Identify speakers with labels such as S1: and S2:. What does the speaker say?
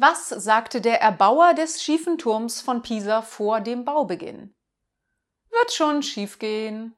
S1: Was sagte der Erbauer des schiefen Turms von Pisa vor dem Baubeginn? Wird schon schiefgehen.